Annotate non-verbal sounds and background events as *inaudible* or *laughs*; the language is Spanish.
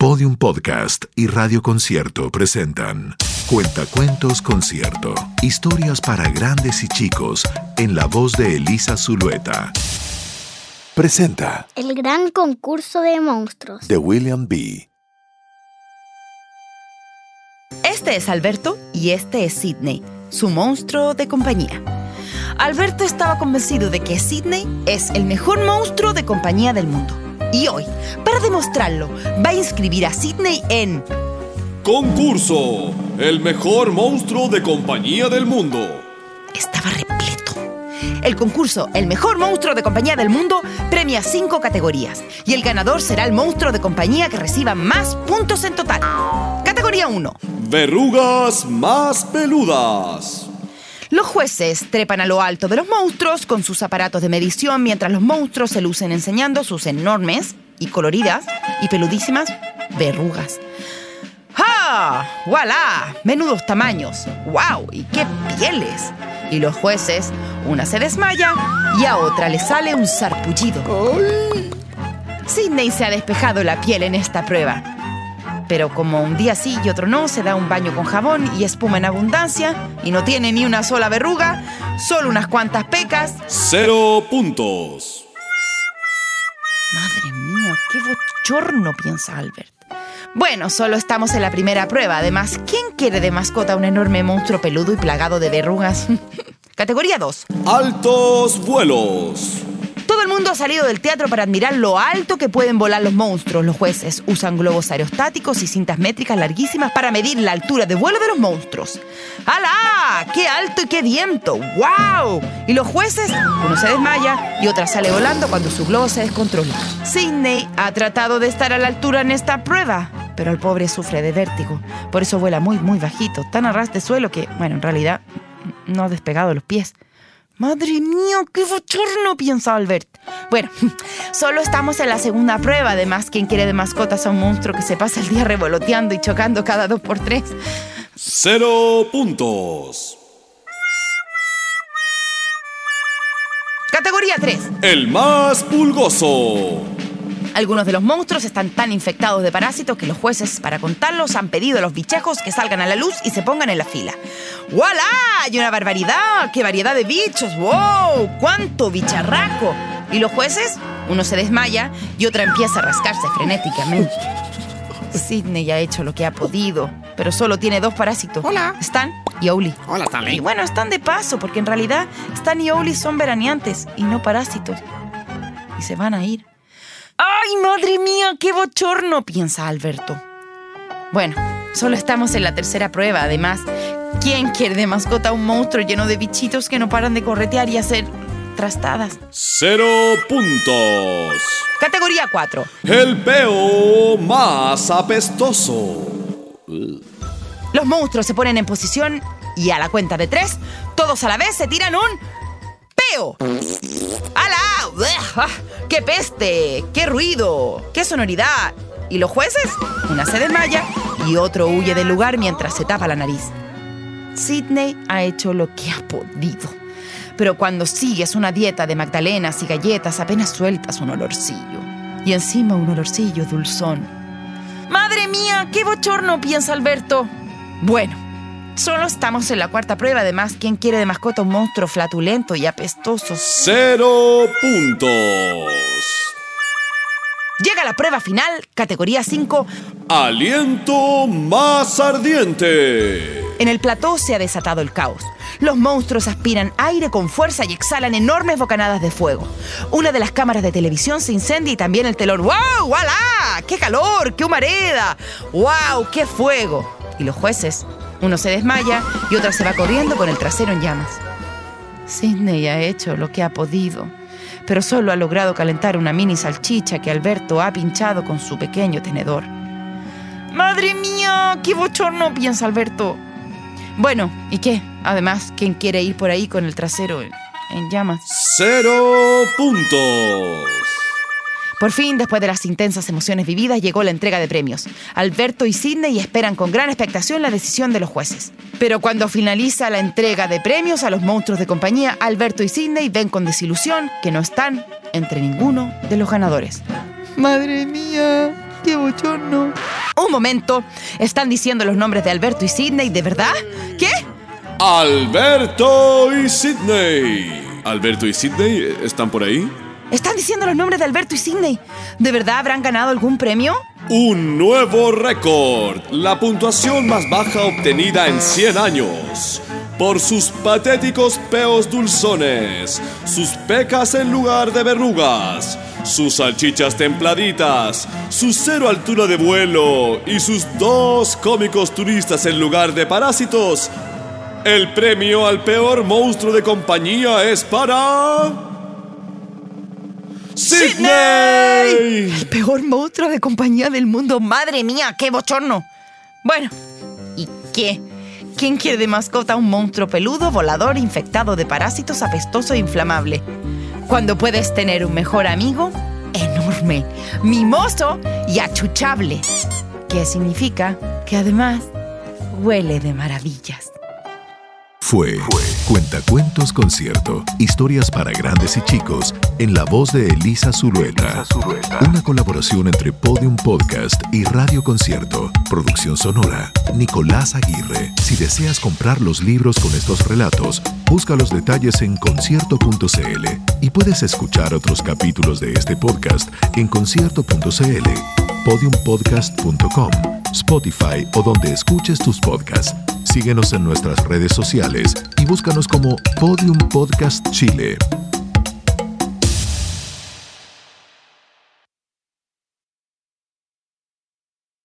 Podium Podcast y Radio Concierto presentan Cuentacuentos Concierto. Historias para grandes y chicos en la voz de Elisa Zulueta. Presenta El gran concurso de monstruos. de William B. Este es Alberto y este es Sidney, su monstruo de compañía. Alberto estaba convencido de que Sidney es el mejor monstruo de compañía del mundo. Y hoy, para demostrarlo, va a inscribir a Sidney en Concurso. El mejor monstruo de compañía del mundo. Estaba repleto. El concurso El mejor monstruo de compañía del mundo premia cinco categorías y el ganador será el monstruo de compañía que reciba más puntos en total. Categoría 1. Verrugas más peludas. Los jueces trepan a lo alto de los monstruos con sus aparatos de medición mientras los monstruos se lucen enseñando sus enormes y coloridas y peludísimas verrugas. ¡Ah! ¡Voilà! Menudos tamaños. ¡Wow! ¡Y qué pieles! Y los jueces, una se desmaya y a otra le sale un sarpullido. Sidney se ha despejado la piel en esta prueba. Pero como un día sí y otro no, se da un baño con jabón y espuma en abundancia y no tiene ni una sola verruga, solo unas cuantas pecas. Cero puntos. Madre mía, qué bochorno, piensa Albert. Bueno, solo estamos en la primera prueba. Además, ¿quién quiere de mascota un enorme monstruo peludo y plagado de verrugas? *laughs* Categoría 2. Altos vuelos. Mundo ha salido del teatro para admirar lo alto que pueden volar los monstruos. Los jueces usan globos aerostáticos y cintas métricas larguísimas para medir la altura de vuelo de los monstruos. ¡Hala! ¡Qué alto y qué viento! ¡Wow! Y los jueces, uno se desmaya y otra sale volando cuando su globo se descontrola. Sidney ha tratado de estar a la altura en esta prueba, pero el pobre sufre de vértigo. Por eso vuela muy, muy bajito, tan a ras de suelo que, bueno, en realidad no ha despegado los pies. Madre mía, qué bochorno, piensa Albert. Bueno, *laughs* solo estamos en la segunda prueba. Además, quien quiere de mascotas a un monstruo que se pasa el día revoloteando y chocando cada dos por tres? Cero puntos. Categoría 3. El más pulgoso. Algunos de los monstruos están tan infectados de parásitos que los jueces, para contarlos, han pedido a los bichejos que salgan a la luz y se pongan en la fila. ¡Voilà! ¡Hay una barbaridad! ¡Qué variedad de bichos! ¡Wow! ¡Cuánto bicharraco! Y los jueces, uno se desmaya y otra empieza a rascarse frenéticamente. Sidney ha hecho lo que ha podido, pero solo tiene dos parásitos. Hola. Stan y Owly. Hola, Y Stanley. bueno, están de paso, porque en realidad Stan y Owly son veraneantes y no parásitos. Y se van a ir. ¡Ay, madre mía, qué bochorno! piensa Alberto. Bueno, solo estamos en la tercera prueba. Además, ¿quién quiere de mascota un monstruo lleno de bichitos que no paran de corretear y hacer trastadas? Cero puntos. Categoría 4. El peo más apestoso. Los monstruos se ponen en posición y a la cuenta de tres, todos a la vez se tiran un ¡Hala! ¡Uah! ¡Qué peste! ¡Qué ruido! ¡Qué sonoridad! ¿Y los jueces? Una se desmaya y otro huye del lugar mientras se tapa la nariz. Sidney ha hecho lo que ha podido. Pero cuando sigues una dieta de magdalenas y galletas apenas sueltas un olorcillo. Y encima un olorcillo dulzón. ¡Madre mía! ¡Qué bochorno! piensa Alberto. Bueno, solo estamos en la cuarta prueba. Además, ¿quién quiere de mascota un monstruo flatulento y apestoso? Cero puntos. Llega la prueba final, categoría 5. Aliento más ardiente. En el plató se ha desatado el caos. Los monstruos aspiran aire con fuerza y exhalan enormes bocanadas de fuego. Una de las cámaras de televisión se incendia y también el telón. ¡Wow! ¡Voilà! ¡Qué calor! ¡Qué humareda! ¡Wow! ¡Qué fuego! Y los jueces, uno se desmaya y otro se va corriendo con el trasero en llamas. Sidney ha hecho lo que ha podido, pero solo ha logrado calentar una mini salchicha que Alberto ha pinchado con su pequeño tenedor. ¡Madre mía! ¡Qué bochorno! piensa Alberto. Bueno, ¿y qué? Además, ¿quién quiere ir por ahí con el trasero en llamas? Cero puntos. Por fin, después de las intensas emociones vividas, llegó la entrega de premios. Alberto y Sidney esperan con gran expectación la decisión de los jueces. Pero cuando finaliza la entrega de premios a los monstruos de compañía, Alberto y Sidney ven con desilusión que no están entre ninguno de los ganadores. Madre mía, qué bochorno. Un momento. ¿Están diciendo los nombres de Alberto y Sidney, de verdad? ¿Qué? Alberto y Sidney. Alberto y Sidney están por ahí. ¿Están diciendo los nombres de Alberto y Sidney? ¿De verdad habrán ganado algún premio? Un nuevo récord. La puntuación más baja obtenida en 100 años. Por sus patéticos peos dulzones, sus pecas en lugar de verrugas, sus salchichas templaditas, su cero altura de vuelo y sus dos cómicos turistas en lugar de parásitos. El premio al peor monstruo de compañía es para... ¡Sidney! El peor monstruo de compañía del mundo. Madre mía, qué bochorno. Bueno, ¿y qué? ¿Quién quiere de mascota un monstruo peludo, volador, infectado de parásitos, apestoso e inflamable? Cuando puedes tener un mejor amigo enorme, mimoso y achuchable. ¿Qué significa que además huele de maravillas. Fue Cuentacuentos Concierto. Historias para grandes y chicos en la voz de Elisa Zulueta. Una colaboración entre Podium Podcast y Radio Concierto. Producción sonora. Nicolás Aguirre. Si deseas comprar los libros con estos relatos, busca los detalles en concierto.cl y puedes escuchar otros capítulos de este podcast en concierto.cl, podiumpodcast.com, Spotify o donde escuches tus podcasts. Síguenos en nuestras redes sociales y búscanos como Podium Podcast Chile.